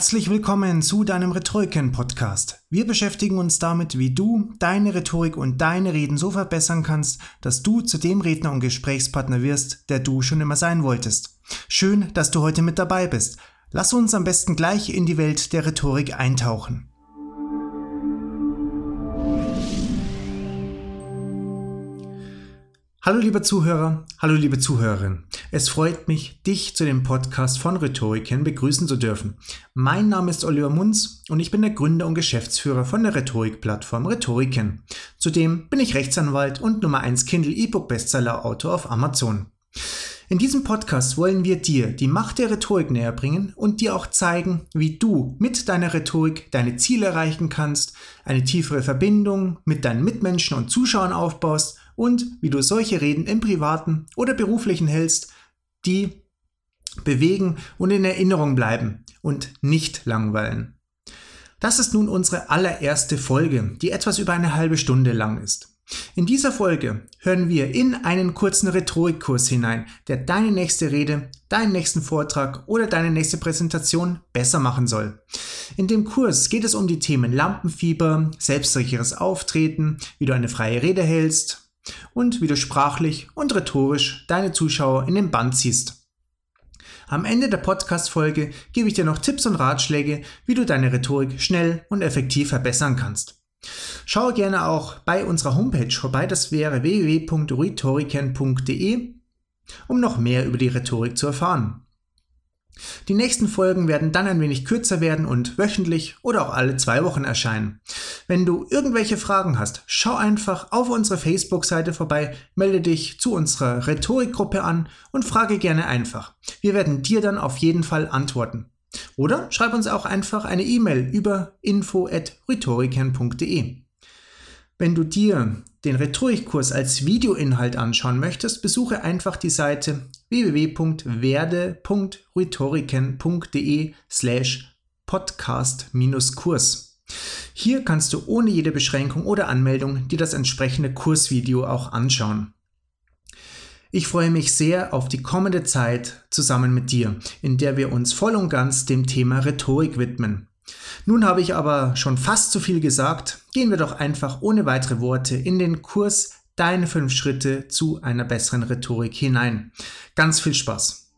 Herzlich willkommen zu deinem Rhetoriken-Podcast. Wir beschäftigen uns damit, wie du deine Rhetorik und deine Reden so verbessern kannst, dass du zu dem Redner und Gesprächspartner wirst, der du schon immer sein wolltest. Schön, dass du heute mit dabei bist. Lass uns am besten gleich in die Welt der Rhetorik eintauchen. Hallo liebe Zuhörer, hallo liebe Zuhörerin. Es freut mich, dich zu dem Podcast von Rhetoriken begrüßen zu dürfen. Mein Name ist Oliver Munz und ich bin der Gründer und Geschäftsführer von der Rhetorikplattform Rhetoriken. Zudem bin ich Rechtsanwalt und Nummer 1 Kindle E-Book Bestseller Autor auf Amazon. In diesem Podcast wollen wir dir die Macht der Rhetorik näher bringen und dir auch zeigen, wie du mit deiner Rhetorik deine Ziele erreichen kannst, eine tiefere Verbindung mit deinen Mitmenschen und Zuschauern aufbaust und wie du solche Reden im privaten oder beruflichen hältst, die bewegen und in Erinnerung bleiben und nicht langweilen. Das ist nun unsere allererste Folge, die etwas über eine halbe Stunde lang ist. In dieser Folge hören wir in einen kurzen Rhetorikkurs hinein, der deine nächste Rede, deinen nächsten Vortrag oder deine nächste Präsentation besser machen soll. In dem Kurs geht es um die Themen Lampenfieber, selbstsicheres Auftreten, wie du eine freie Rede hältst, und wie du sprachlich und rhetorisch deine Zuschauer in den Band ziehst. Am Ende der Podcast-Folge gebe ich dir noch Tipps und Ratschläge, wie du deine Rhetorik schnell und effektiv verbessern kannst. Schaue gerne auch bei unserer Homepage vorbei, das wäre www.rhetoriken.de, um noch mehr über die Rhetorik zu erfahren. Die nächsten Folgen werden dann ein wenig kürzer werden und wöchentlich oder auch alle zwei Wochen erscheinen. Wenn du irgendwelche Fragen hast, schau einfach auf unsere Facebook-Seite vorbei, melde dich zu unserer Rhetorikgruppe an und frage gerne einfach. Wir werden dir dann auf jeden Fall antworten. Oder schreib uns auch einfach eine E-Mail über info@rhetoriken.de. Wenn du dir den Rhetorikkurs als Videoinhalt anschauen möchtest, besuche einfach die Seite www.werde.rhetoriken.de slash podcast-kurs. Hier kannst du ohne jede Beschränkung oder Anmeldung dir das entsprechende Kursvideo auch anschauen. Ich freue mich sehr auf die kommende Zeit zusammen mit dir, in der wir uns voll und ganz dem Thema Rhetorik widmen. Nun habe ich aber schon fast zu viel gesagt. Gehen wir doch einfach ohne weitere Worte in den Kurs Deine fünf Schritte zu einer besseren Rhetorik hinein. Ganz viel Spaß!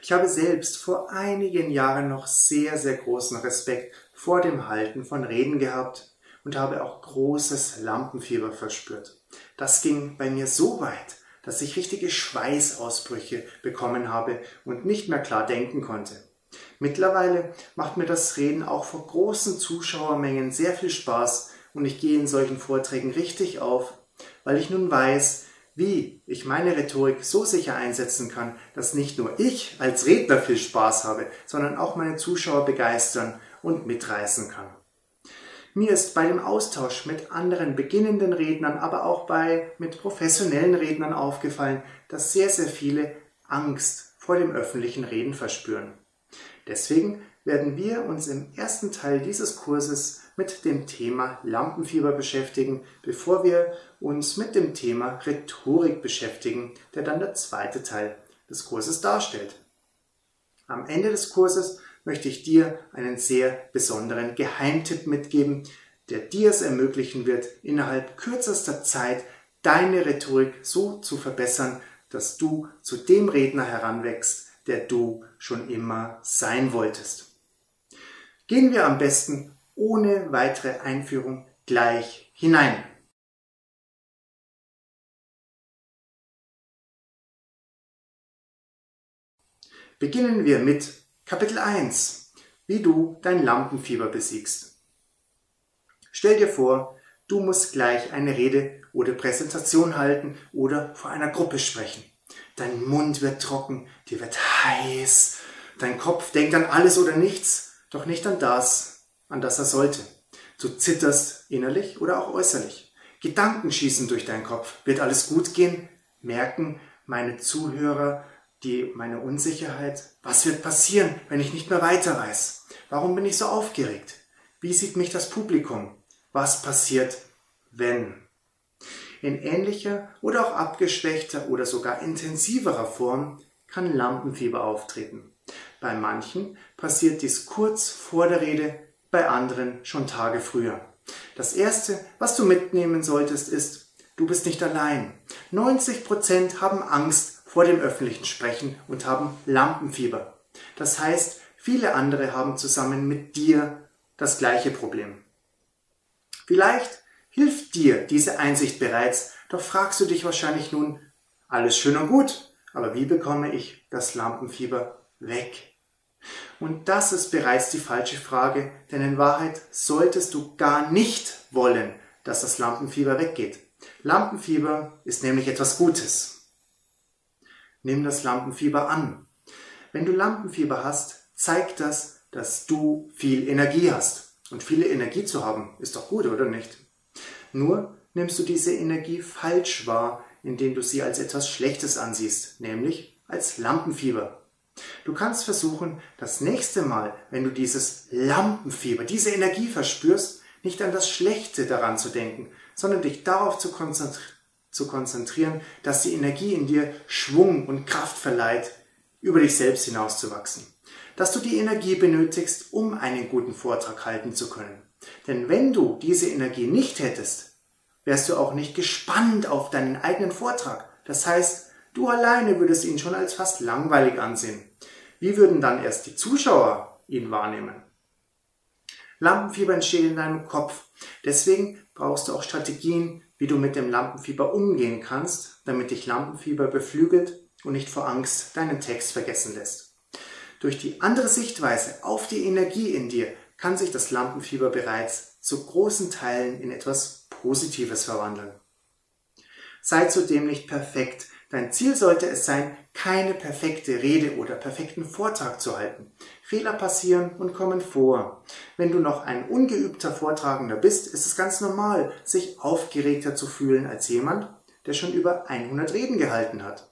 Ich habe selbst vor einigen Jahren noch sehr, sehr großen Respekt vor dem Halten von Reden gehabt und habe auch großes Lampenfieber verspürt. Das ging bei mir so weit, dass ich richtige Schweißausbrüche bekommen habe und nicht mehr klar denken konnte. Mittlerweile macht mir das Reden auch vor großen Zuschauermengen sehr viel Spaß und ich gehe in solchen Vorträgen richtig auf, weil ich nun weiß, wie ich meine Rhetorik so sicher einsetzen kann, dass nicht nur ich als Redner viel Spaß habe, sondern auch meine Zuschauer begeistern und mitreißen kann. Mir ist bei dem Austausch mit anderen beginnenden Rednern, aber auch bei mit professionellen Rednern aufgefallen, dass sehr, sehr viele Angst vor dem öffentlichen Reden verspüren. Deswegen werden wir uns im ersten Teil dieses Kurses mit dem Thema Lampenfieber beschäftigen, bevor wir uns mit dem Thema Rhetorik beschäftigen, der dann der zweite Teil des Kurses darstellt. Am Ende des Kurses möchte ich dir einen sehr besonderen Geheimtipp mitgeben, der dir es ermöglichen wird, innerhalb kürzester Zeit deine Rhetorik so zu verbessern, dass du zu dem Redner heranwächst, der du schon immer sein wolltest. Gehen wir am besten ohne weitere Einführung gleich hinein. Beginnen wir mit Kapitel 1. Wie du dein Lampenfieber besiegst. Stell dir vor, du musst gleich eine Rede oder Präsentation halten oder vor einer Gruppe sprechen. Dein Mund wird trocken, dir wird heiß, dein Kopf denkt an alles oder nichts, doch nicht an das, an das er sollte. Du zitterst innerlich oder auch äußerlich. Gedanken schießen durch deinen Kopf. Wird alles gut gehen? Merken meine Zuhörer, die, meine Unsicherheit. Was wird passieren, wenn ich nicht mehr weiter weiß? Warum bin ich so aufgeregt? Wie sieht mich das Publikum? Was passiert, wenn? In ähnlicher oder auch abgeschwächter oder sogar intensiverer Form kann Lampenfieber auftreten. Bei manchen passiert dies kurz vor der Rede, bei anderen schon Tage früher. Das erste, was du mitnehmen solltest, ist, du bist nicht allein. 90 Prozent haben Angst vor dem öffentlichen Sprechen und haben Lampenfieber. Das heißt, viele andere haben zusammen mit dir das gleiche Problem. Vielleicht hilft dir diese Einsicht bereits, doch fragst du dich wahrscheinlich nun, alles schön und gut, aber wie bekomme ich das Lampenfieber weg? Und das ist bereits die falsche Frage, denn in Wahrheit solltest du gar nicht wollen, dass das Lampenfieber weggeht. Lampenfieber ist nämlich etwas Gutes. Nimm das Lampenfieber an. Wenn du Lampenfieber hast, zeigt das, dass du viel Energie hast. Und viele Energie zu haben, ist doch gut, oder nicht? Nur nimmst du diese Energie falsch wahr, indem du sie als etwas Schlechtes ansiehst, nämlich als Lampenfieber. Du kannst versuchen, das nächste Mal, wenn du dieses Lampenfieber, diese Energie verspürst, nicht an das Schlechte daran zu denken, sondern dich darauf zu, konzentri zu konzentrieren, dass die Energie in dir Schwung und Kraft verleiht, über dich selbst hinauszuwachsen. Dass du die Energie benötigst, um einen guten Vortrag halten zu können. Denn wenn du diese Energie nicht hättest, wärst du auch nicht gespannt auf deinen eigenen Vortrag. Das heißt, du alleine würdest ihn schon als fast langweilig ansehen. Wie würden dann erst die Zuschauer ihn wahrnehmen? Lampenfieber entsteht in deinem Kopf. Deswegen brauchst du auch Strategien, wie du mit dem Lampenfieber umgehen kannst, damit dich Lampenfieber beflügelt und nicht vor Angst deinen Text vergessen lässt. Durch die andere Sichtweise auf die Energie in dir kann sich das Lampenfieber bereits zu großen Teilen in etwas Positives verwandeln. Sei zudem nicht perfekt. Dein Ziel sollte es sein, keine perfekte Rede oder perfekten Vortrag zu halten. Fehler passieren und kommen vor. Wenn du noch ein ungeübter Vortragender bist, ist es ganz normal, sich aufgeregter zu fühlen als jemand, der schon über 100 Reden gehalten hat.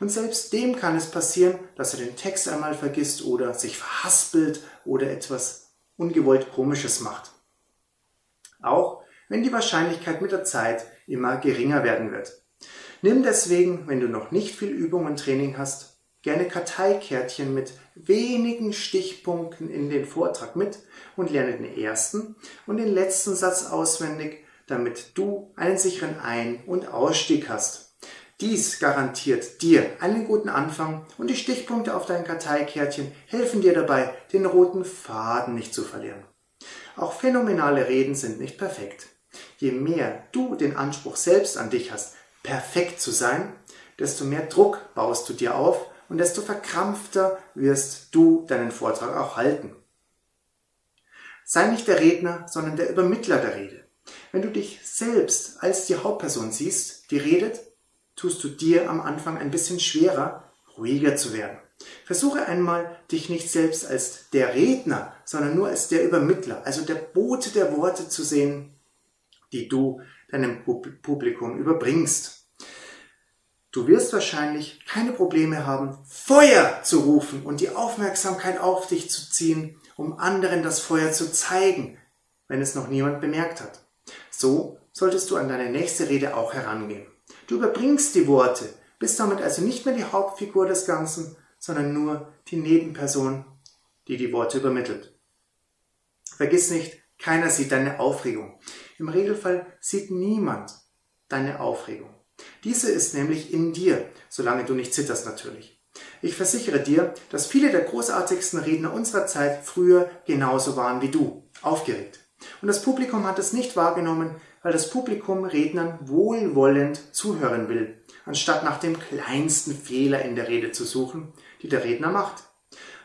Und selbst dem kann es passieren, dass er den Text einmal vergisst oder sich verhaspelt oder etwas ungewollt Komisches macht. Auch wenn die Wahrscheinlichkeit mit der Zeit immer geringer werden wird. Nimm deswegen, wenn du noch nicht viel Übung und Training hast, gerne Karteikärtchen mit wenigen Stichpunkten in den Vortrag mit und lerne den ersten und den letzten Satz auswendig, damit du einen sicheren Ein- und Ausstieg hast. Dies garantiert dir einen guten Anfang und die Stichpunkte auf dein Karteikärtchen helfen dir dabei, den roten Faden nicht zu verlieren. Auch phänomenale Reden sind nicht perfekt. Je mehr du den Anspruch selbst an dich hast, perfekt zu sein, desto mehr Druck baust du dir auf und desto verkrampfter wirst du deinen Vortrag auch halten. Sei nicht der Redner, sondern der Übermittler der Rede. Wenn du dich selbst als die Hauptperson siehst, die redet, tust du dir am Anfang ein bisschen schwerer, ruhiger zu werden. Versuche einmal, dich nicht selbst als der Redner, sondern nur als der Übermittler, also der Bote der Worte zu sehen, die du deinem Publikum überbringst. Du wirst wahrscheinlich keine Probleme haben, Feuer zu rufen und die Aufmerksamkeit auf dich zu ziehen, um anderen das Feuer zu zeigen, wenn es noch niemand bemerkt hat. So solltest du an deine nächste Rede auch herangehen. Du überbringst die Worte, bist damit also nicht mehr die Hauptfigur des Ganzen, sondern nur die Nebenperson, die die Worte übermittelt. Vergiss nicht, keiner sieht deine Aufregung. Im Regelfall sieht niemand deine Aufregung. Diese ist nämlich in dir, solange du nicht zitterst natürlich. Ich versichere dir, dass viele der großartigsten Redner unserer Zeit früher genauso waren wie du, aufgeregt. Und das Publikum hat es nicht wahrgenommen, weil das Publikum Rednern wohlwollend zuhören will, anstatt nach dem kleinsten Fehler in der Rede zu suchen, die der Redner macht.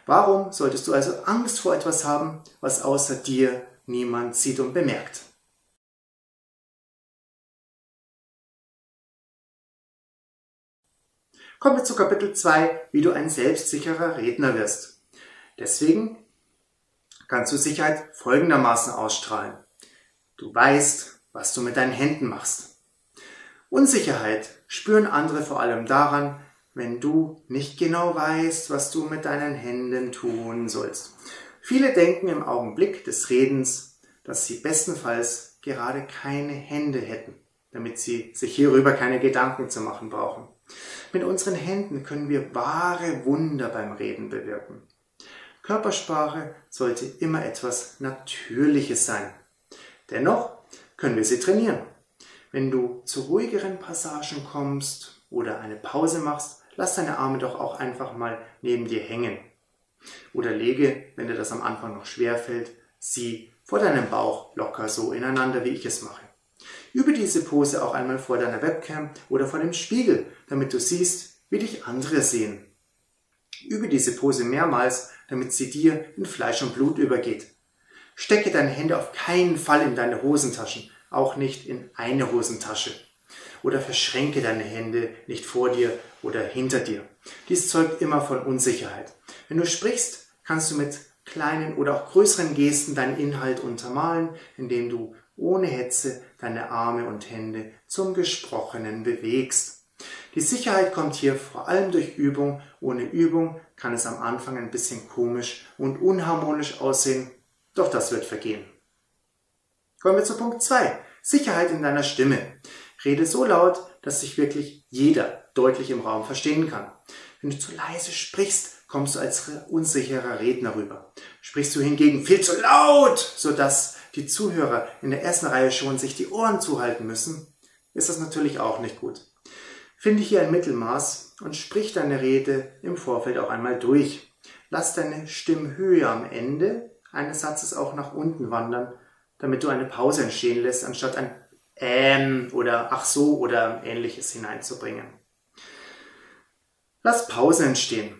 Warum solltest du also Angst vor etwas haben, was außer dir niemand sieht und bemerkt? Kommen wir zu Kapitel 2, wie du ein selbstsicherer Redner wirst. Deswegen kannst du Sicherheit folgendermaßen ausstrahlen. Du weißt, was du mit deinen Händen machst. Unsicherheit spüren andere vor allem daran, wenn du nicht genau weißt, was du mit deinen Händen tun sollst. Viele denken im Augenblick des Redens, dass sie bestenfalls gerade keine Hände hätten. damit Sie sich hierüber keine Gedanken zu machen brauchen. Mit unseren Händen können wir wahre Wunder beim Reden bewirken. Körpersprache sollte immer etwas Natürliches sein. Dennoch können wir sie trainieren. Wenn du zu ruhigeren Passagen kommst oder eine Pause machst, lass deine Arme doch auch einfach mal neben dir hängen. Oder lege, wenn dir das am Anfang noch schwer fällt, sie vor deinem Bauch locker so ineinander, wie ich es mache. Übe diese Pose auch einmal vor deiner Webcam oder vor dem Spiegel, damit du siehst, wie dich andere sehen. Übe diese Pose mehrmals, damit sie dir in Fleisch und Blut übergeht. Stecke deine Hände auf keinen Fall in deine Hosentaschen, auch nicht in eine Hosentasche. Oder verschränke deine Hände nicht vor dir oder hinter dir. Dies zeugt immer von Unsicherheit. Wenn du sprichst, kannst du mit kleinen oder auch größeren Gesten deinen Inhalt untermalen, indem du ohne Hetze deine Arme und Hände zum Gesprochenen bewegst. Die Sicherheit kommt hier vor allem durch Übung. Ohne Übung kann es am Anfang ein bisschen komisch und unharmonisch aussehen, doch das wird vergehen. Kommen wir zu Punkt 2. Sicherheit in deiner Stimme. Rede so laut, dass sich wirklich jeder deutlich im Raum verstehen kann. Wenn du zu leise sprichst, kommst du als unsicherer Redner rüber. Sprichst du hingegen viel zu laut, sodass die Zuhörer in der ersten Reihe schon sich die Ohren zuhalten müssen, ist das natürlich auch nicht gut. Finde hier ein Mittelmaß und sprich deine Rede im Vorfeld auch einmal durch. Lass deine Stimmhöhe am Ende eines Satzes auch nach unten wandern, damit du eine Pause entstehen lässt, anstatt ein ähm oder ach so oder ähnliches hineinzubringen. Lass Pause entstehen.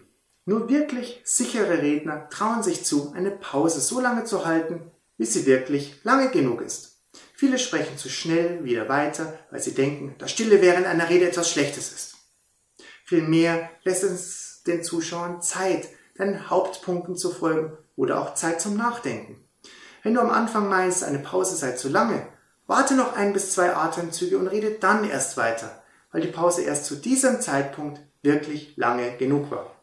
Nur wirklich sichere Redner trauen sich zu, eine Pause so lange zu halten, wie sie wirklich lange genug ist. Viele sprechen zu schnell wieder weiter, weil sie denken, dass Stille während einer Rede etwas Schlechtes ist. Vielmehr lässt es den Zuschauern Zeit, deinen Hauptpunkten zu folgen oder auch Zeit zum Nachdenken. Wenn du am Anfang meinst, eine Pause sei zu lange, warte noch ein bis zwei Atemzüge und rede dann erst weiter, weil die Pause erst zu diesem Zeitpunkt wirklich lange genug war.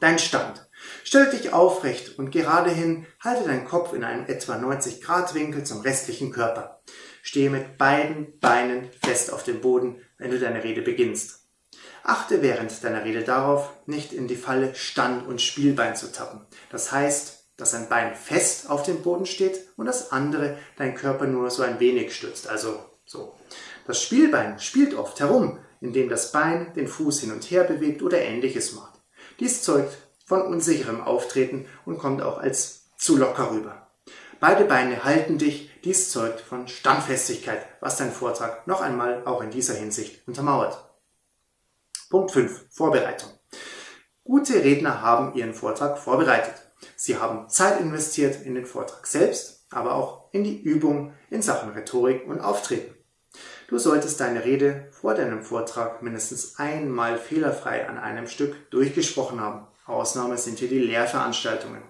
Dein Stand. Stell dich aufrecht und gerade hin, halte deinen Kopf in einem etwa 90 Grad Winkel zum restlichen Körper. Stehe mit beiden Beinen fest auf dem Boden, wenn du deine Rede beginnst. Achte während deiner Rede darauf, nicht in die Falle Stand- und Spielbein zu tappen. Das heißt, dass ein Bein fest auf dem Boden steht und das andere dein Körper nur so ein wenig stützt, also so. Das Spielbein spielt oft herum, indem das Bein den Fuß hin und her bewegt oder ähnliches macht. Dies zeugt von unsicherem Auftreten und kommt auch als zu locker rüber. Beide Beine halten dich, dies zeugt von Standfestigkeit, was dein Vortrag noch einmal auch in dieser Hinsicht untermauert. Punkt 5. Vorbereitung. Gute Redner haben ihren Vortrag vorbereitet. Sie haben Zeit investiert in den Vortrag selbst, aber auch in die Übung in Sachen Rhetorik und Auftreten. Du solltest deine Rede vor deinem Vortrag mindestens einmal fehlerfrei an einem Stück durchgesprochen haben. Ausnahme sind hier die Lehrveranstaltungen.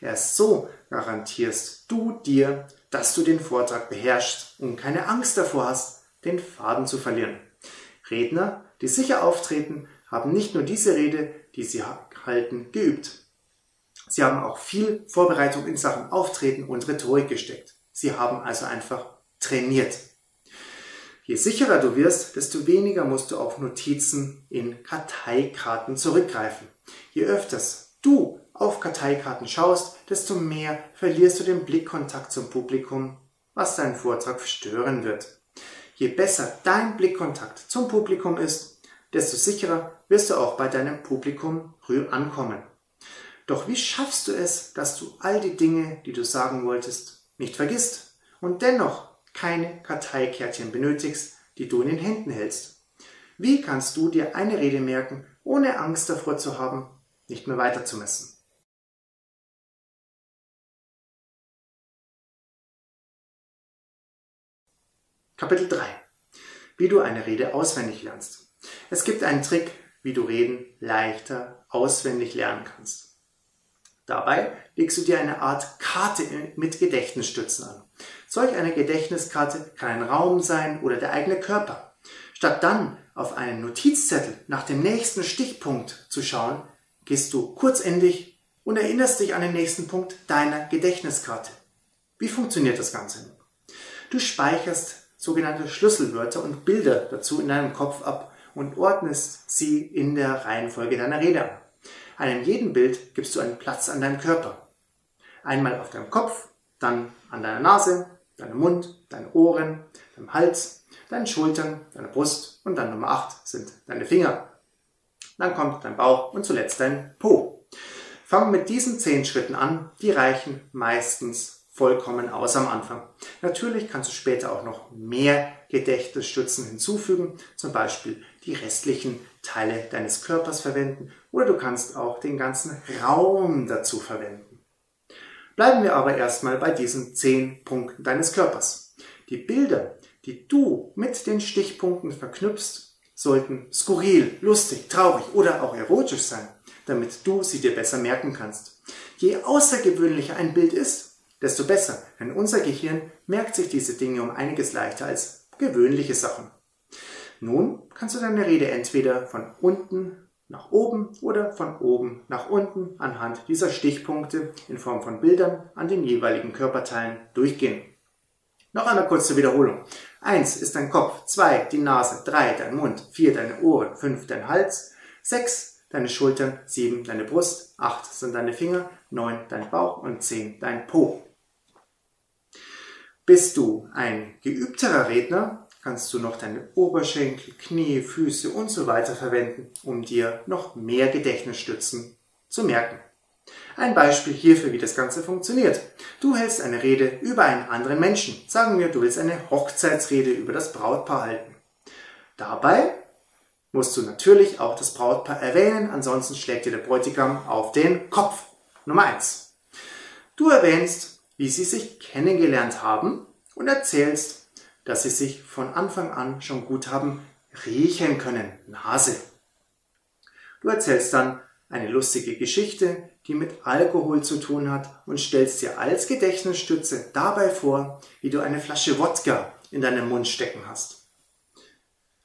Erst so garantierst du dir, dass du den Vortrag beherrschst und keine Angst davor hast, den Faden zu verlieren. Redner, die sicher auftreten, haben nicht nur diese Rede, die sie halten, geübt. Sie haben auch viel Vorbereitung in Sachen Auftreten und Rhetorik gesteckt. Sie haben also einfach trainiert. Je sicherer du wirst, desto weniger musst du auf Notizen in Karteikarten zurückgreifen. Je öfters du auf Karteikarten schaust, desto mehr verlierst du den Blickkontakt zum Publikum, was deinen Vortrag stören wird. Je besser dein Blickkontakt zum Publikum ist, desto sicherer wirst du auch bei deinem Publikum ankommen. Doch wie schaffst du es, dass du all die Dinge, die du sagen wolltest, nicht vergisst und dennoch keine Karteikärtchen benötigst, die du in den Händen hältst? Wie kannst du dir eine Rede merken, ohne Angst davor zu haben, nicht mehr weiterzumessen? Kapitel 3. Wie du eine Rede auswendig lernst. Es gibt einen Trick, wie du Reden leichter auswendig lernen kannst. Dabei legst du dir eine Art Karte mit Gedächtnisstützen an. Solch eine Gedächtniskarte kann ein Raum sein oder der eigene Körper. Statt dann auf einen Notizzettel nach dem nächsten Stichpunkt zu schauen, gehst du kurzendig und erinnerst dich an den nächsten Punkt deiner Gedächtniskarte. Wie funktioniert das Ganze? Du speicherst sogenannte Schlüsselwörter und Bilder dazu in deinem Kopf ab und ordnest sie in der Reihenfolge deiner Rede an. Einem jeden Bild gibst du einen Platz an deinem Körper. Einmal auf deinem Kopf, dann an deiner Nase, deinem Mund, deinen Ohren, deinem Hals, deinen Schultern, deiner Brust und dann Nummer 8 sind deine Finger. Dann kommt dein Bauch und zuletzt dein Po. Fang mit diesen zehn Schritten an, die reichen meistens vollkommen aus am Anfang. Natürlich kannst du später auch noch mehr Gedächtnisstützen hinzufügen, zum Beispiel die restlichen Teile deines Körpers verwenden oder du kannst auch den ganzen Raum dazu verwenden. Bleiben wir aber erstmal bei diesen zehn Punkten deines Körpers. Die Bilder, die du mit den Stichpunkten verknüpfst, sollten skurril, lustig, traurig oder auch erotisch sein, damit du sie dir besser merken kannst. Je außergewöhnlicher ein Bild ist, desto besser, denn unser Gehirn merkt sich diese Dinge um einiges leichter als gewöhnliche Sachen. Nun kannst du deine Rede entweder von unten nach oben oder von oben nach unten anhand dieser Stichpunkte in Form von Bildern an den jeweiligen Körperteilen durchgehen. Noch einmal kurz zur Wiederholung. Eins ist dein Kopf, zwei die Nase, drei dein Mund, vier deine Ohren, fünf dein Hals, sechs deine Schultern, sieben deine Brust, acht sind deine Finger, neun dein Bauch und zehn dein Po. Bist du ein geübterer Redner, kannst du noch deine Oberschenkel, Knie, Füße und so weiter verwenden, um dir noch mehr Gedächtnisstützen zu merken. Ein Beispiel hierfür, wie das Ganze funktioniert. Du hältst eine Rede über einen anderen Menschen. Sagen wir, du willst eine Hochzeitsrede über das Brautpaar halten. Dabei musst du natürlich auch das Brautpaar erwähnen, ansonsten schlägt dir der Bräutigam auf den Kopf. Nummer eins. Du erwähnst, wie sie sich kennengelernt haben und erzählst, dass sie sich von Anfang an schon gut haben riechen können. Nase. Du erzählst dann eine lustige Geschichte, die mit Alkohol zu tun hat und stellst dir als Gedächtnisstütze dabei vor, wie du eine Flasche Wodka in deinem Mund stecken hast.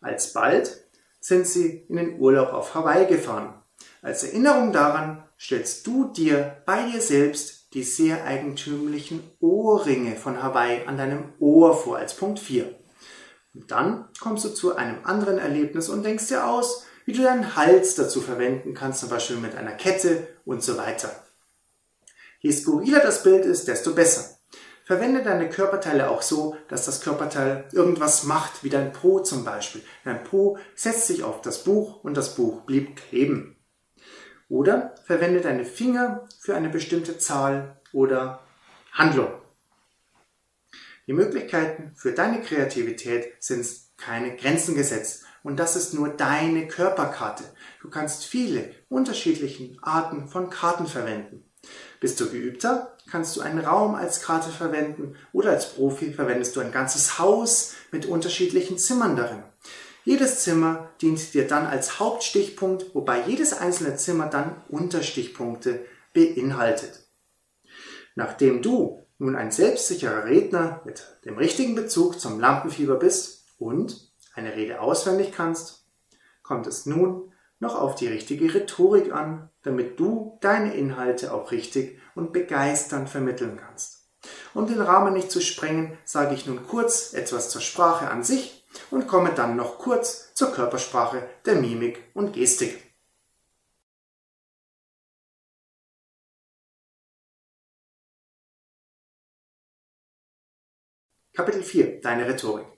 Alsbald sind sie in den Urlaub auf Hawaii gefahren. Als Erinnerung daran stellst du dir bei dir selbst die sehr eigentümlichen Ohrringe von Hawaii an deinem Ohr vor als Punkt 4. Und dann kommst du zu einem anderen Erlebnis und denkst dir aus, wie du deinen Hals dazu verwenden kannst, zum Beispiel mit einer Kette und so weiter. Je skurriler das Bild ist, desto besser. Verwende deine Körperteile auch so, dass das Körperteil irgendwas macht, wie dein Po zum Beispiel. Dein Po setzt sich auf das Buch und das Buch blieb kleben. Oder verwende deine Finger für eine bestimmte Zahl oder Handlung. Die Möglichkeiten für deine Kreativität sind keine Grenzen gesetzt und das ist nur deine Körperkarte. Du kannst viele unterschiedliche Arten von Karten verwenden. Bist du geübter, kannst du einen Raum als Karte verwenden oder als Profi verwendest du ein ganzes Haus mit unterschiedlichen Zimmern darin. Jedes Zimmer dient dir dann als Hauptstichpunkt, wobei jedes einzelne Zimmer dann Unterstichpunkte beinhaltet. Nachdem du nun ein selbstsicherer Redner mit dem richtigen Bezug zum Lampenfieber bist und eine Rede auswendig kannst, kommt es nun noch auf die richtige Rhetorik an, damit du deine Inhalte auch richtig und begeisternd vermitteln kannst. Um den Rahmen nicht zu sprengen, sage ich nun kurz etwas zur Sprache an sich und komme dann noch kurz zur Körpersprache der Mimik und Gestik. Kapitel 4. Deine Rhetorik.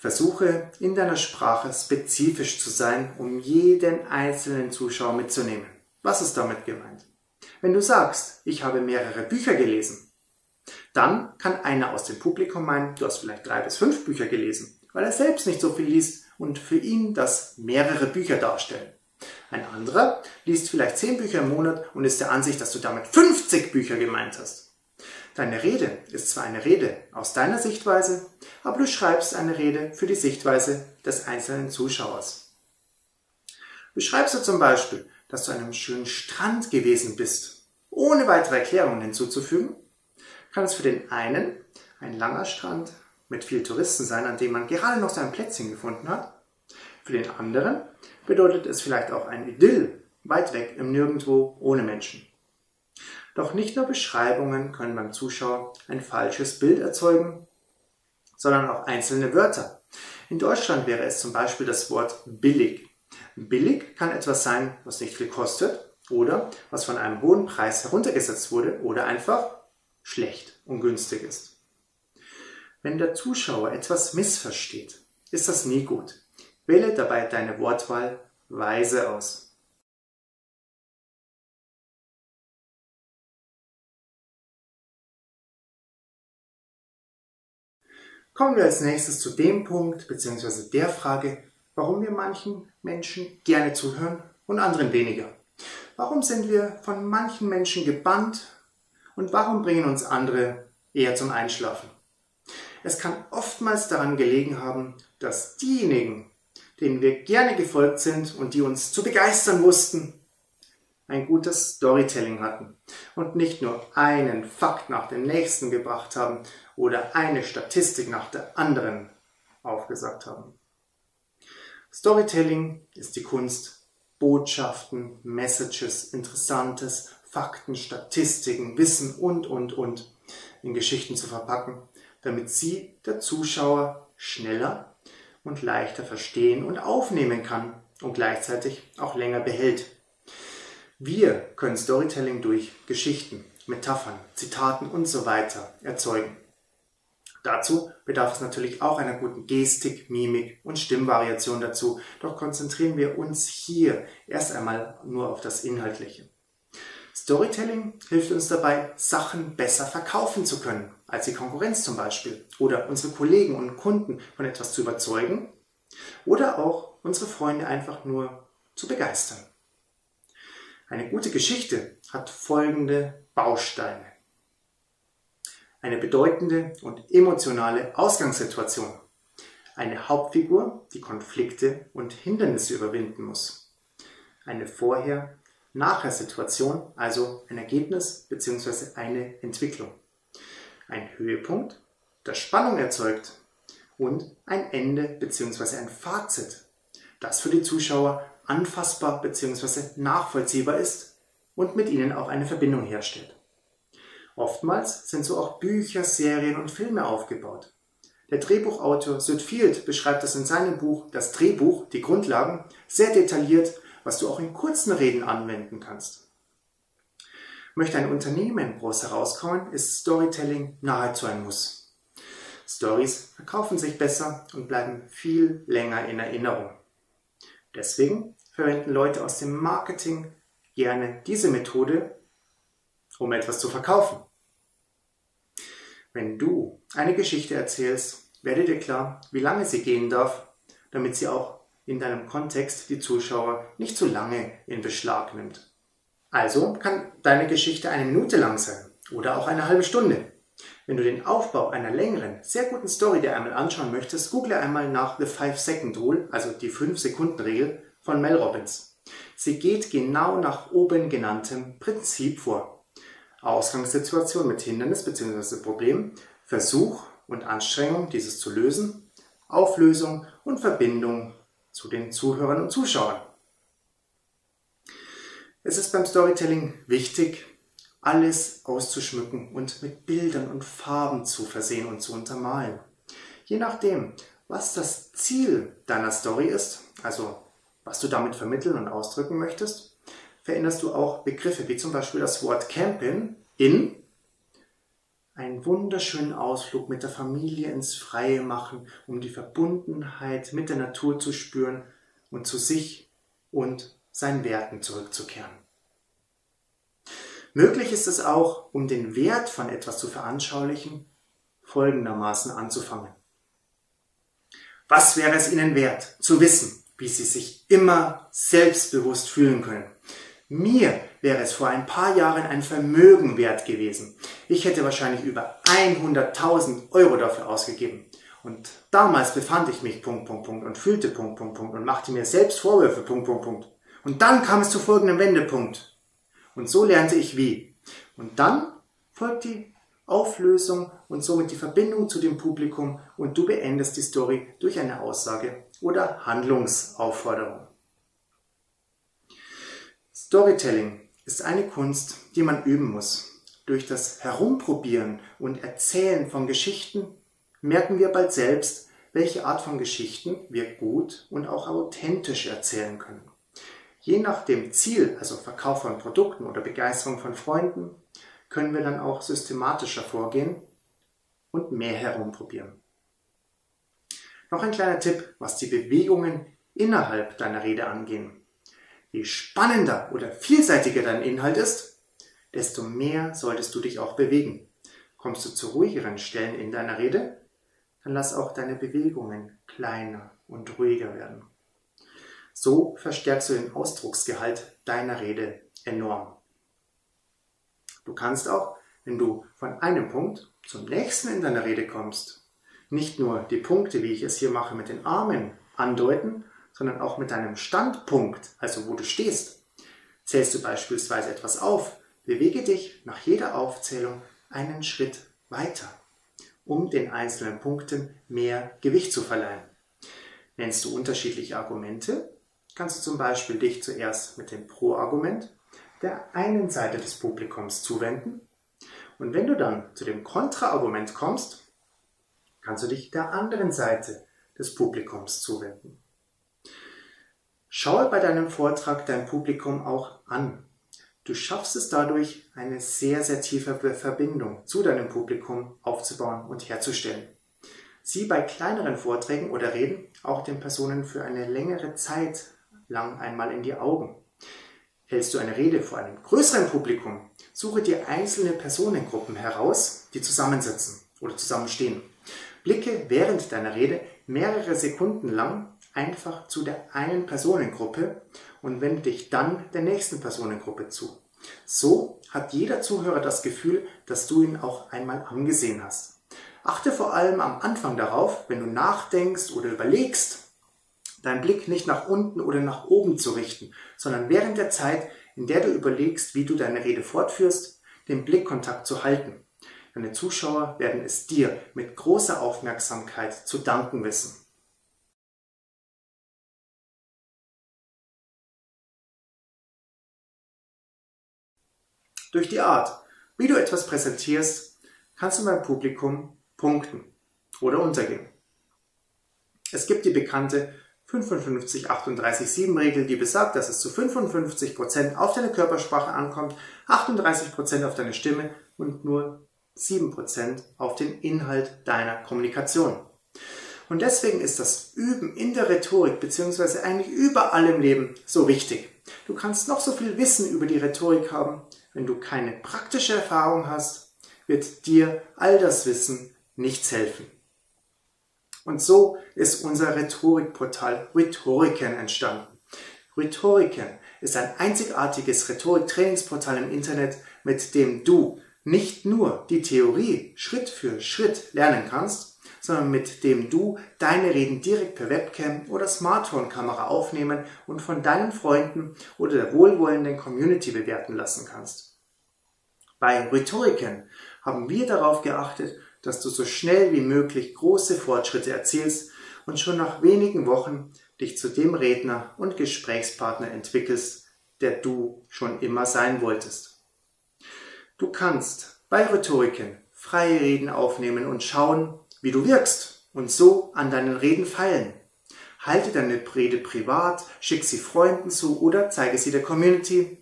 Versuche in deiner Sprache spezifisch zu sein, um jeden einzelnen Zuschauer mitzunehmen. Was ist damit gemeint? Wenn du sagst, ich habe mehrere Bücher gelesen, dann kann einer aus dem Publikum meinen, du hast vielleicht drei bis fünf Bücher gelesen, weil er selbst nicht so viel liest und für ihn das mehrere Bücher darstellen. Ein anderer liest vielleicht zehn Bücher im Monat und ist der Ansicht, dass du damit 50 Bücher gemeint hast. Deine Rede ist zwar eine Rede aus deiner Sichtweise, aber du schreibst eine Rede für die Sichtweise des einzelnen Zuschauers. Beschreibst du zum Beispiel, dass du an einem schönen Strand gewesen bist, ohne weitere Erklärungen hinzuzufügen, kann es für den einen ein langer Strand mit viel Touristen sein, an dem man gerade noch sein Plätzchen gefunden hat. Für den anderen bedeutet es vielleicht auch ein Idyll, weit weg im Nirgendwo ohne Menschen. Doch nicht nur Beschreibungen können beim Zuschauer ein falsches Bild erzeugen, sondern auch einzelne Wörter. In Deutschland wäre es zum Beispiel das Wort billig. Billig kann etwas sein, was nicht viel kostet oder was von einem hohen Preis heruntergesetzt wurde oder einfach schlecht und günstig ist. Wenn der Zuschauer etwas missversteht, ist das nie gut. Wähle dabei deine Wortwahl weise aus. Kommen wir als nächstes zu dem Punkt bzw. der Frage, warum wir manchen Menschen gerne zuhören und anderen weniger. Warum sind wir von manchen Menschen gebannt und warum bringen uns andere eher zum Einschlafen? Es kann oftmals daran gelegen haben, dass diejenigen, denen wir gerne gefolgt sind und die uns zu begeistern wussten, ein gutes Storytelling hatten und nicht nur einen Fakt nach dem nächsten gebracht haben oder eine Statistik nach der anderen aufgesagt haben. Storytelling ist die Kunst, Botschaften, Messages, Interessantes, Fakten, Statistiken, Wissen und, und, und in Geschichten zu verpacken, damit sie der Zuschauer schneller und leichter verstehen und aufnehmen kann und gleichzeitig auch länger behält. Wir können Storytelling durch Geschichten, Metaphern, Zitaten und so weiter erzeugen. Dazu bedarf es natürlich auch einer guten Gestik, Mimik und Stimmvariation dazu, doch konzentrieren wir uns hier erst einmal nur auf das Inhaltliche. Storytelling hilft uns dabei, Sachen besser verkaufen zu können, als die Konkurrenz zum Beispiel, oder unsere Kollegen und Kunden von etwas zu überzeugen, oder auch unsere Freunde einfach nur zu begeistern. Eine gute Geschichte hat folgende Bausteine. Eine bedeutende und emotionale Ausgangssituation. Eine Hauptfigur, die Konflikte und Hindernisse überwinden muss. Eine Vorher-Nachher-Situation, also ein Ergebnis bzw. eine Entwicklung. Ein Höhepunkt, das Spannung erzeugt und ein Ende bzw. ein Fazit, das für die Zuschauer anfassbar bzw. nachvollziehbar ist und mit ihnen auch eine Verbindung herstellt. Oftmals sind so auch Bücher, Serien und Filme aufgebaut. Der Drehbuchautor Sid Field beschreibt das in seinem Buch Das Drehbuch, die Grundlagen, sehr detailliert, was du auch in kurzen Reden anwenden kannst. Möchte ein Unternehmen groß herauskommen, ist Storytelling nahezu ein Muss. Stories verkaufen sich besser und bleiben viel länger in Erinnerung. Deswegen verwenden Leute aus dem Marketing gerne diese Methode, um etwas zu verkaufen. Wenn du eine Geschichte erzählst, werde dir klar, wie lange sie gehen darf, damit sie auch in deinem Kontext die Zuschauer nicht zu lange in Beschlag nimmt. Also kann deine Geschichte eine Minute lang sein oder auch eine halbe Stunde. Wenn du den Aufbau einer längeren, sehr guten Story dir einmal anschauen möchtest, google einmal nach The 5-Second Rule, also die 5-Sekunden-Regel von Mel Robbins. Sie geht genau nach oben genanntem Prinzip vor. Ausgangssituation mit Hindernis bzw. Problem, Versuch und Anstrengung, dieses zu lösen, Auflösung und Verbindung zu den Zuhörern und Zuschauern. Es ist beim Storytelling wichtig, alles auszuschmücken und mit Bildern und Farben zu versehen und zu untermalen. Je nachdem, was das Ziel deiner Story ist, also was du damit vermitteln und ausdrücken möchtest, veränderst du auch Begriffe wie zum Beispiel das Wort Camping in einen wunderschönen Ausflug mit der Familie ins Freie machen, um die Verbundenheit mit der Natur zu spüren und zu sich und seinen Werten zurückzukehren. Möglich ist es auch, um den Wert von etwas zu veranschaulichen, folgendermaßen anzufangen. Was wäre es Ihnen wert, zu wissen, wie Sie sich immer selbstbewusst fühlen können? Mir wäre es vor ein paar Jahren ein Vermögen wert gewesen. Ich hätte wahrscheinlich über 100.000 Euro dafür ausgegeben. Und damals befand ich mich Punkt, Punkt, Punkt und fühlte Punkt, Punkt, Punkt und machte mir selbst Vorwürfe Punkt, Punkt, Punkt. Und dann kam es zu folgendem Wendepunkt. Und so lernte ich wie. Und dann folgt die Auflösung und somit die Verbindung zu dem Publikum und du beendest die Story durch eine Aussage oder Handlungsaufforderung. Storytelling ist eine Kunst, die man üben muss. Durch das Herumprobieren und Erzählen von Geschichten merken wir bald selbst, welche Art von Geschichten wir gut und auch authentisch erzählen können. Je nach dem Ziel, also Verkauf von Produkten oder Begeisterung von Freunden, können wir dann auch systematischer vorgehen und mehr herumprobieren. Noch ein kleiner Tipp, was die Bewegungen innerhalb deiner Rede angehen. Je spannender oder vielseitiger dein Inhalt ist, desto mehr solltest du dich auch bewegen. Kommst du zu ruhigeren Stellen in deiner Rede, dann lass auch deine Bewegungen kleiner und ruhiger werden. So verstärkst du den Ausdrucksgehalt deiner Rede enorm. Du kannst auch, wenn du von einem Punkt zum nächsten in deiner Rede kommst, nicht nur die Punkte, wie ich es hier mache, mit den Armen andeuten, sondern auch mit deinem Standpunkt, also wo du stehst. Zählst du beispielsweise etwas auf, bewege dich nach jeder Aufzählung einen Schritt weiter, um den einzelnen Punkten mehr Gewicht zu verleihen. Nennst du unterschiedliche Argumente, kannst du zum Beispiel dich zuerst mit dem Pro-Argument der einen Seite des Publikums zuwenden und wenn du dann zu dem Kontraargument kommst, kannst du dich der anderen Seite des Publikums zuwenden. Schaue bei deinem Vortrag dein Publikum auch an. Du schaffst es dadurch, eine sehr, sehr tiefe Verbindung zu deinem Publikum aufzubauen und herzustellen. Sieh bei kleineren Vorträgen oder Reden auch den Personen für eine längere Zeit lang einmal in die Augen. Hältst du eine Rede vor einem größeren Publikum, suche dir einzelne Personengruppen heraus, die zusammensitzen oder zusammenstehen. Blicke während deiner Rede mehrere Sekunden lang einfach zu der einen Personengruppe und wende dich dann der nächsten Personengruppe zu. So hat jeder Zuhörer das Gefühl, dass du ihn auch einmal angesehen hast. Achte vor allem am Anfang darauf, wenn du nachdenkst oder überlegst, deinen Blick nicht nach unten oder nach oben zu richten, sondern während der Zeit, in der du überlegst, wie du deine Rede fortführst, den Blickkontakt zu halten. Deine Zuschauer werden es dir mit großer Aufmerksamkeit zu danken wissen. Durch die Art, wie du etwas präsentierst, kannst du beim Publikum punkten oder untergehen. Es gibt die bekannte 55-38-7-Regel, die besagt, dass es zu 55% auf deine Körpersprache ankommt, 38% auf deine Stimme und nur 7% auf den Inhalt deiner Kommunikation. Und deswegen ist das Üben in der Rhetorik beziehungsweise eigentlich überall im Leben so wichtig. Du kannst noch so viel Wissen über die Rhetorik haben, wenn du keine praktische Erfahrung hast, wird dir all das Wissen nichts helfen. Und so ist unser Rhetorikportal Rhetoriken entstanden. Rhetoriken ist ein einzigartiges Rhetoriktrainingsportal im Internet, mit dem du nicht nur die Theorie Schritt für Schritt lernen kannst, sondern mit dem du deine Reden direkt per Webcam oder Smartphone-Kamera aufnehmen und von deinen Freunden oder der wohlwollenden Community bewerten lassen kannst. Bei Rhetoriken haben wir darauf geachtet, dass du so schnell wie möglich große Fortschritte erzielst und schon nach wenigen Wochen dich zu dem Redner und Gesprächspartner entwickelst, der du schon immer sein wolltest. Du kannst bei Rhetoriken freie Reden aufnehmen und schauen, wie du wirkst und so an deinen Reden feilen. Halte deine Rede privat, schick sie Freunden zu oder zeige sie der Community,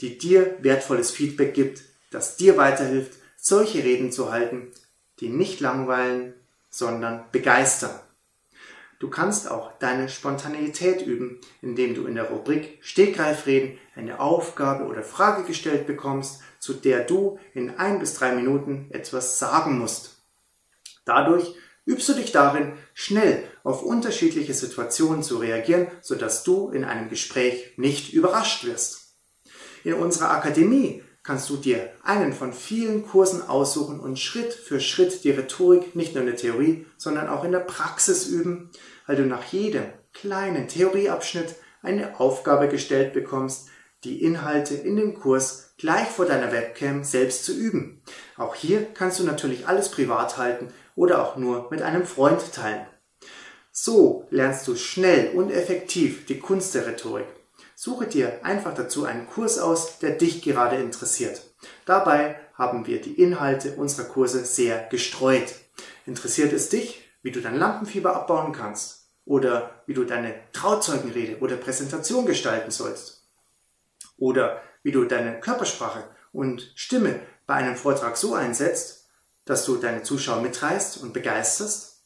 die dir wertvolles Feedback gibt, das dir weiterhilft, solche Reden zu halten, die nicht langweilen, sondern begeistern. Du kannst auch deine Spontaneität üben, indem du in der Rubrik Stegreifreden eine Aufgabe oder Frage gestellt bekommst, zu der du in ein bis drei Minuten etwas sagen musst. Dadurch übst du dich darin, schnell auf unterschiedliche Situationen zu reagieren, sodass du in einem Gespräch nicht überrascht wirst. In unserer Akademie kannst du dir einen von vielen Kursen aussuchen und Schritt für Schritt die Rhetorik nicht nur in der Theorie, sondern auch in der Praxis üben, weil du nach jedem kleinen Theorieabschnitt eine Aufgabe gestellt bekommst, die Inhalte in dem Kurs gleich vor deiner Webcam selbst zu üben. Auch hier kannst du natürlich alles privat halten oder auch nur mit einem Freund teilen. So lernst du schnell und effektiv die Kunst der Rhetorik Suche dir einfach dazu einen Kurs aus, der dich gerade interessiert. Dabei haben wir die Inhalte unserer Kurse sehr gestreut. Interessiert es dich, wie du dein Lampenfieber abbauen kannst? Oder wie du deine Trauzeugenrede oder Präsentation gestalten sollst? Oder wie du deine Körpersprache und Stimme bei einem Vortrag so einsetzt, dass du deine Zuschauer mitreißt und begeisterst?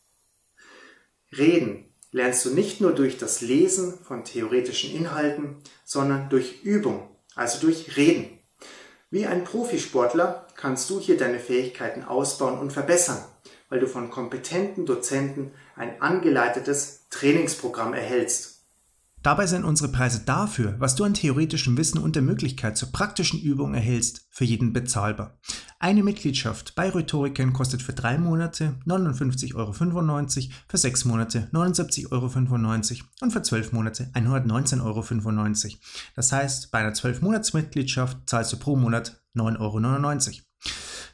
Reden lernst du nicht nur durch das Lesen von theoretischen Inhalten, sondern durch Übung, also durch Reden. Wie ein Profisportler kannst du hier deine Fähigkeiten ausbauen und verbessern, weil du von kompetenten Dozenten ein angeleitetes Trainingsprogramm erhältst. Dabei sind unsere Preise dafür, was du an theoretischem Wissen und der Möglichkeit zur praktischen Übung erhältst, für jeden bezahlbar. Eine Mitgliedschaft bei Rhetorikern kostet für drei Monate 59,95 Euro, für sechs Monate 79,95 Euro und für zwölf Monate 119,95 Euro. Das heißt, bei einer 12-Monats-Mitgliedschaft zahlst du pro Monat 9,99 Euro.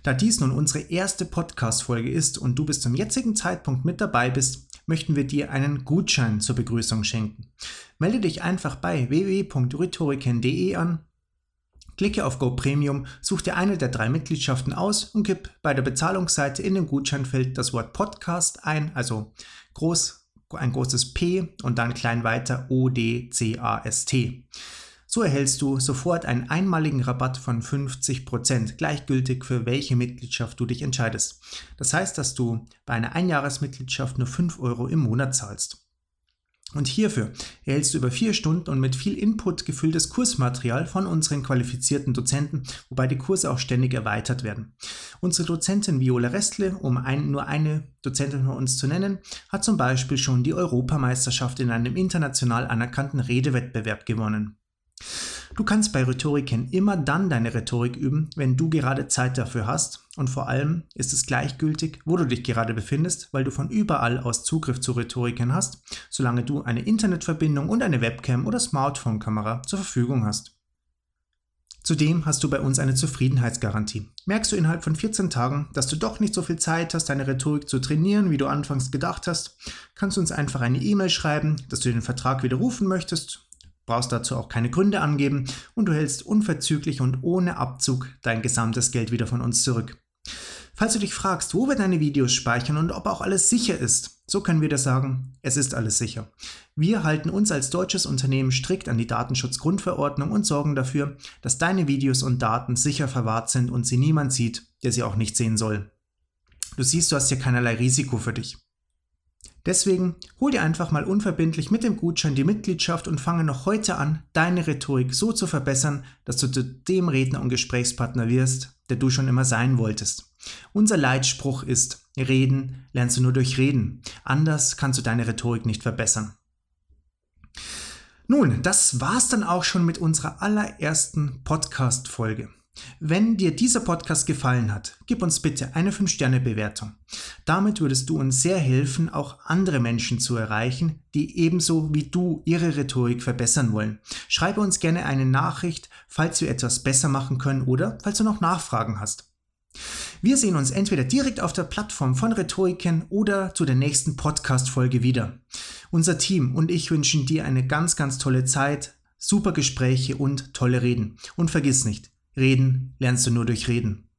Da dies nun unsere erste Podcast-Folge ist und du bis zum jetzigen Zeitpunkt mit dabei bist, möchten wir dir einen Gutschein zur Begrüßung schenken. Melde dich einfach bei www.rhetoriken.de an, klicke auf Go Premium, such dir eine der drei Mitgliedschaften aus und gib bei der Bezahlungsseite in dem Gutscheinfeld das Wort Podcast ein, also groß, ein großes P und dann klein weiter O D C A S T. So erhältst du sofort einen einmaligen Rabatt von 50%, gleichgültig für welche Mitgliedschaft du dich entscheidest. Das heißt, dass du bei einer Einjahresmitgliedschaft nur 5 Euro im Monat zahlst. Und hierfür erhältst du über vier Stunden und mit viel Input gefülltes Kursmaterial von unseren qualifizierten Dozenten, wobei die Kurse auch ständig erweitert werden. Unsere Dozentin Viola Restle, um ein, nur eine Dozentin von uns zu nennen, hat zum Beispiel schon die Europameisterschaft in einem international anerkannten Redewettbewerb gewonnen. Du kannst bei Rhetoriken immer dann deine Rhetorik üben, wenn du gerade Zeit dafür hast und vor allem ist es gleichgültig, wo du dich gerade befindest, weil du von überall aus Zugriff zu Rhetoriken hast, solange du eine Internetverbindung und eine Webcam oder Smartphone-Kamera zur Verfügung hast. Zudem hast du bei uns eine Zufriedenheitsgarantie. Merkst du innerhalb von 14 Tagen, dass du doch nicht so viel Zeit hast, deine Rhetorik zu trainieren, wie du anfangs gedacht hast, kannst du uns einfach eine E-Mail schreiben, dass du den Vertrag widerrufen möchtest brauchst dazu auch keine Gründe angeben und du hältst unverzüglich und ohne Abzug dein gesamtes Geld wieder von uns zurück. Falls du dich fragst, wo wir deine Videos speichern und ob auch alles sicher ist, so können wir dir sagen, es ist alles sicher. Wir halten uns als deutsches Unternehmen strikt an die Datenschutzgrundverordnung und sorgen dafür, dass deine Videos und Daten sicher verwahrt sind und sie niemand sieht, der sie auch nicht sehen soll. Du siehst, du hast hier keinerlei Risiko für dich. Deswegen hol dir einfach mal unverbindlich mit dem Gutschein die Mitgliedschaft und fange noch heute an, deine Rhetorik so zu verbessern, dass du zu dem Redner und Gesprächspartner wirst, der du schon immer sein wolltest. Unser Leitspruch ist, Reden lernst du nur durch Reden. Anders kannst du deine Rhetorik nicht verbessern. Nun, das war's dann auch schon mit unserer allerersten Podcast-Folge. Wenn dir dieser Podcast gefallen hat, gib uns bitte eine 5-Sterne-Bewertung. Damit würdest du uns sehr helfen, auch andere Menschen zu erreichen, die ebenso wie du ihre Rhetorik verbessern wollen. Schreibe uns gerne eine Nachricht, falls wir etwas besser machen können oder falls du noch Nachfragen hast. Wir sehen uns entweder direkt auf der Plattform von Rhetoriken oder zu der nächsten Podcast-Folge wieder. Unser Team und ich wünschen dir eine ganz, ganz tolle Zeit, super Gespräche und tolle Reden. Und vergiss nicht, Reden lernst du nur durch Reden.